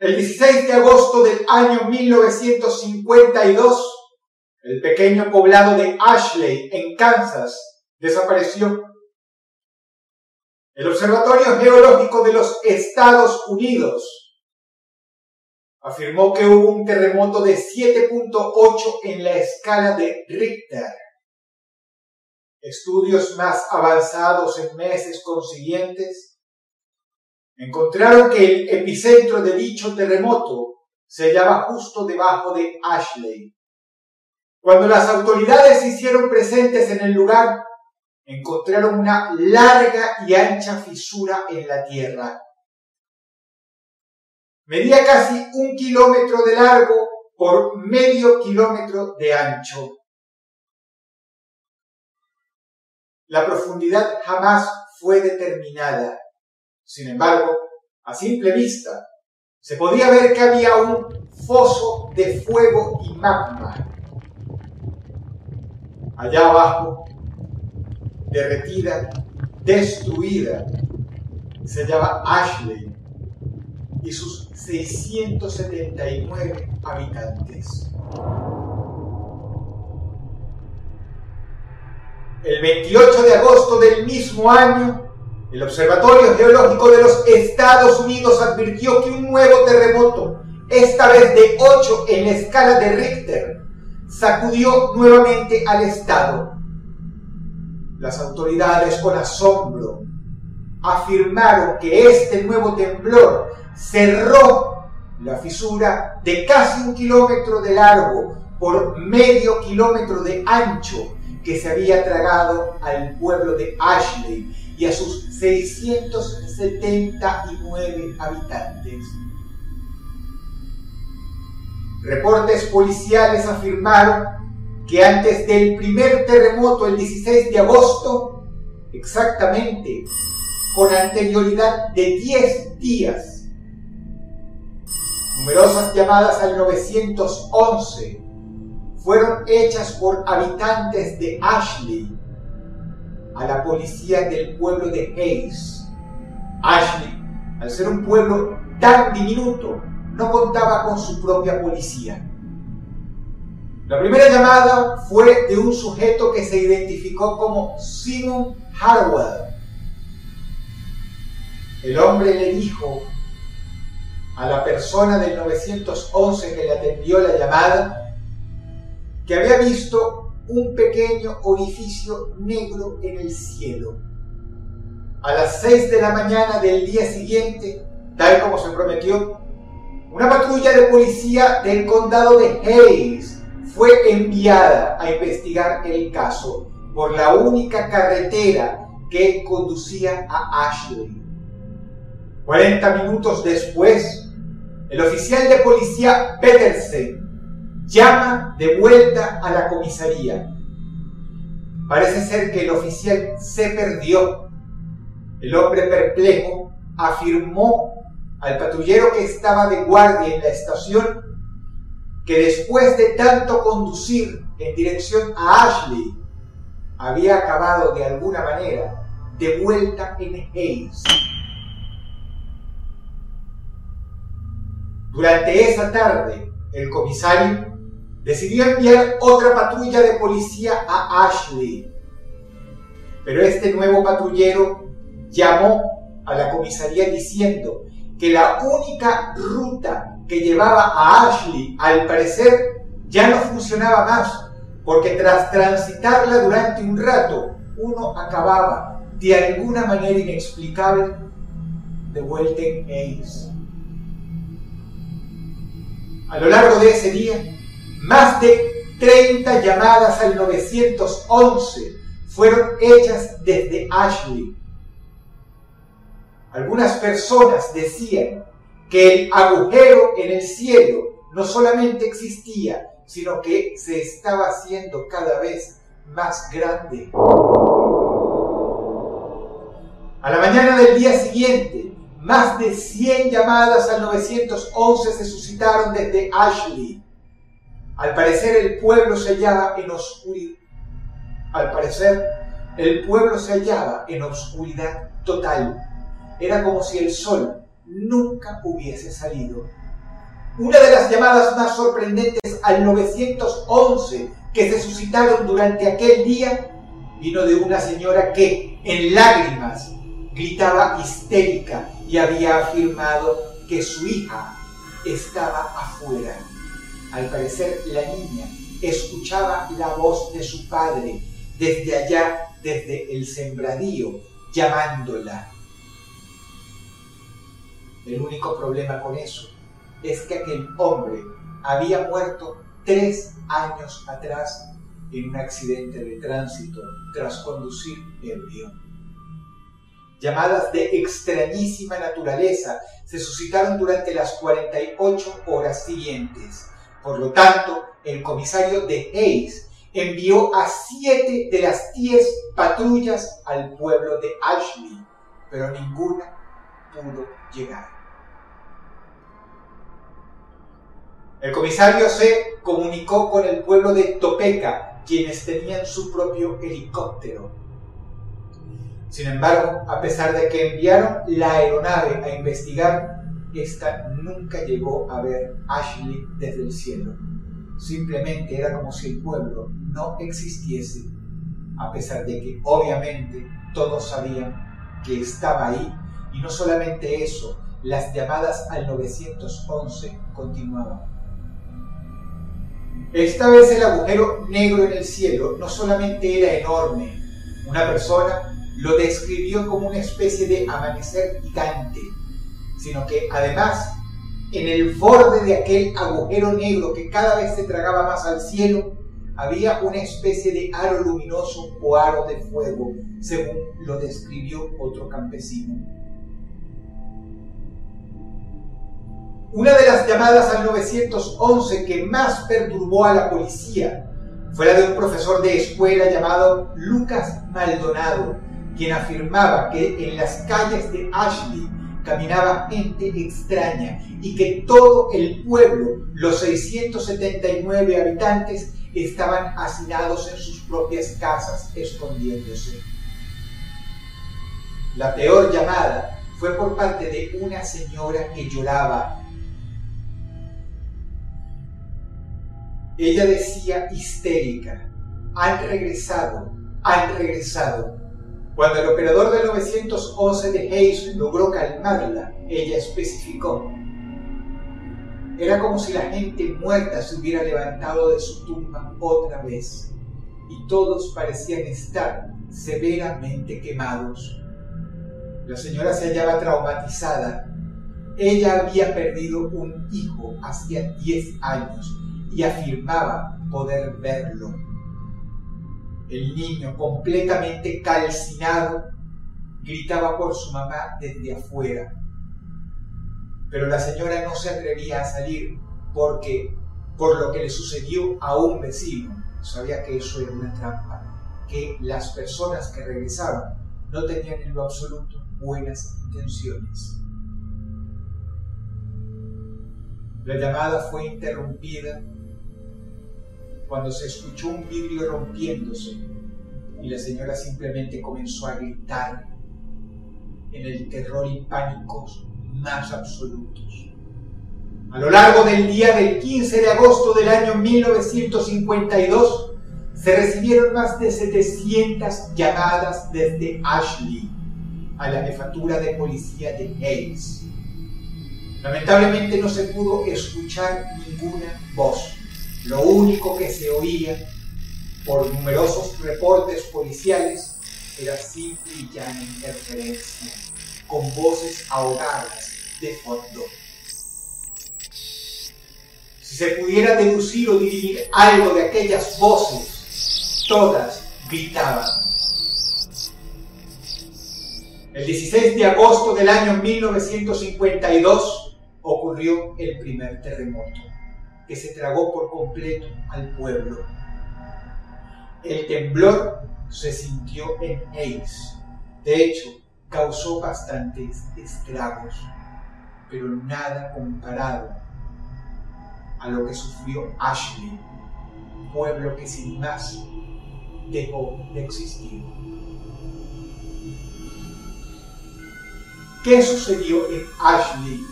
El 16 de agosto del año 1952, el pequeño poblado de Ashley, en Kansas, desapareció. El Observatorio Geológico de los Estados Unidos afirmó que hubo un terremoto de 7.8 en la escala de Richter. Estudios más avanzados en meses consiguientes encontraron que el epicentro de dicho terremoto se hallaba justo debajo de Ashley. Cuando las autoridades se hicieron presentes en el lugar, encontraron una larga y ancha fisura en la tierra. Medía casi un kilómetro de largo por medio kilómetro de ancho. La profundidad jamás fue determinada. Sin embargo, a simple vista, se podía ver que había un foso de fuego y magma. Allá abajo, derretida, destruida, se llama Ashley y sus 679 habitantes. El 28 de agosto del mismo año, el Observatorio Geológico de los Estados Unidos advirtió que un nuevo terremoto, esta vez de 8 en la escala de Richter, sacudió nuevamente al Estado. Las autoridades con asombro afirmaron que este nuevo temblor cerró la fisura de casi un kilómetro de largo por medio kilómetro de ancho que se había tragado al pueblo de Ashley y a sus 679 habitantes. Reportes policiales afirmaron que antes del primer terremoto el 16 de agosto, exactamente con anterioridad de 10 días, numerosas llamadas al 911 fueron hechas por habitantes de Ashley a la policía del pueblo de Hayes. Ashley, al ser un pueblo tan diminuto, no contaba con su propia policía. La primera llamada fue de un sujeto que se identificó como Simon Harwell. El hombre le dijo a la persona del 911 que le atendió la llamada que había visto un pequeño orificio negro en el cielo. A las 6 de la mañana del día siguiente, tal como se prometió, una patrulla de policía del condado de Hayes fue enviada a investigar el caso por la única carretera que conducía a Ashley. 40 minutos después, el oficial de policía Petersen llama de vuelta a la comisaría. Parece ser que el oficial se perdió. El hombre perplejo afirmó al patrullero que estaba de guardia en la estación que después de tanto conducir en dirección a Ashley, había acabado de alguna manera de vuelta en Hayes. Durante esa tarde, el comisario decidió enviar otra patrulla de policía a Ashley. Pero este nuevo patrullero llamó a la comisaría diciendo que la única ruta que llevaba a Ashley al parecer ya no funcionaba más, porque tras transitarla durante un rato, uno acababa de alguna manera inexplicable de vuelta en Ace. A lo largo de ese día, más de 30 llamadas al 911 fueron hechas desde Ashley. Algunas personas decían que el agujero en el cielo no solamente existía, sino que se estaba haciendo cada vez más grande. A la mañana del día siguiente, más de 100 llamadas al 911 se suscitaron desde Ashley. Al parecer el pueblo se hallaba en oscuridad. Total. Era como si el sol nunca hubiese salido. Una de las llamadas más sorprendentes al 911 que se suscitaron durante aquel día vino de una señora que, en lágrimas, gritaba histérica y había afirmado que su hija estaba afuera. Al parecer, la niña escuchaba la voz de su padre desde allá, desde el sembradío, llamándola. El único problema con eso es que aquel hombre había muerto tres años atrás en un accidente de tránsito tras conducir ebrio. Llamadas de extrañísima naturaleza se suscitaron durante las 48 horas siguientes. Por lo tanto, el comisario de Hayes envió a siete de las diez patrullas al pueblo de Ashley, pero ninguna pudo llegar. El comisario se comunicó con el pueblo de Topeka, quienes tenían su propio helicóptero. Sin embargo, a pesar de que enviaron la aeronave a investigar, esta nunca llegó a ver Ashley desde el cielo. Simplemente era como si el pueblo no existiese, a pesar de que obviamente todos sabían que estaba ahí y no solamente eso, las llamadas al 911 continuaban. Esta vez el agujero negro en el cielo no solamente era enorme, una persona lo describió como una especie de amanecer gigante, sino que además en el borde de aquel agujero negro que cada vez se tragaba más al cielo, había una especie de aro luminoso o aro de fuego, según lo describió otro campesino. Una de las llamadas al 911 que más perturbó a la policía fue la de un profesor de escuela llamado Lucas Maldonado, quien afirmaba que en las calles de Ashley caminaba gente extraña y que todo el pueblo, los 679 habitantes, estaban hacinados en sus propias casas escondiéndose. La peor llamada fue por parte de una señora que lloraba Ella decía histérica, han regresado, han regresado. Cuando el operador del 911 de Hayes logró calmarla, ella especificó, era como si la gente muerta se hubiera levantado de su tumba otra vez y todos parecían estar severamente quemados. La señora se hallaba traumatizada. Ella había perdido un hijo hacía 10 años y afirmaba poder verlo. El niño, completamente calcinado, gritaba por su mamá desde afuera. Pero la señora no se atrevía a salir porque, por lo que le sucedió a un vecino, sabía que eso era una trampa, que las personas que regresaban no tenían en lo absoluto buenas intenciones. La llamada fue interrumpida cuando se escuchó un vidrio rompiéndose y la señora simplemente comenzó a gritar en el terror y pánico más absolutos. A lo largo del día del 15 de agosto del año 1952, se recibieron más de 700 llamadas desde Ashley a la jefatura de policía de Hayes. Lamentablemente no se pudo escuchar ninguna voz. Lo único que se oía por numerosos reportes policiales era simple y llana interferencia, con voces ahogadas de fondo. Si se pudiera deducir o dividir algo de aquellas voces, todas gritaban. El 16 de agosto del año 1952 ocurrió el primer terremoto que se tragó por completo al pueblo. El temblor se sintió en Ace. De hecho, causó bastantes estragos, pero nada comparado a lo que sufrió Ashley, pueblo que sin más dejó de existir. ¿Qué sucedió en Ashley?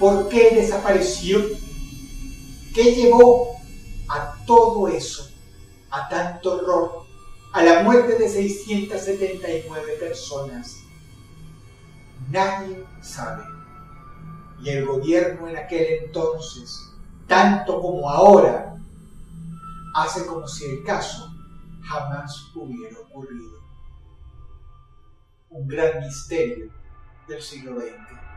¿Por qué desapareció? ¿Qué llevó a todo eso, a tanto horror, a la muerte de 679 personas? Nadie sabe. Y el gobierno en aquel entonces, tanto como ahora, hace como si el caso jamás hubiera ocurrido. Un gran misterio del siglo XX.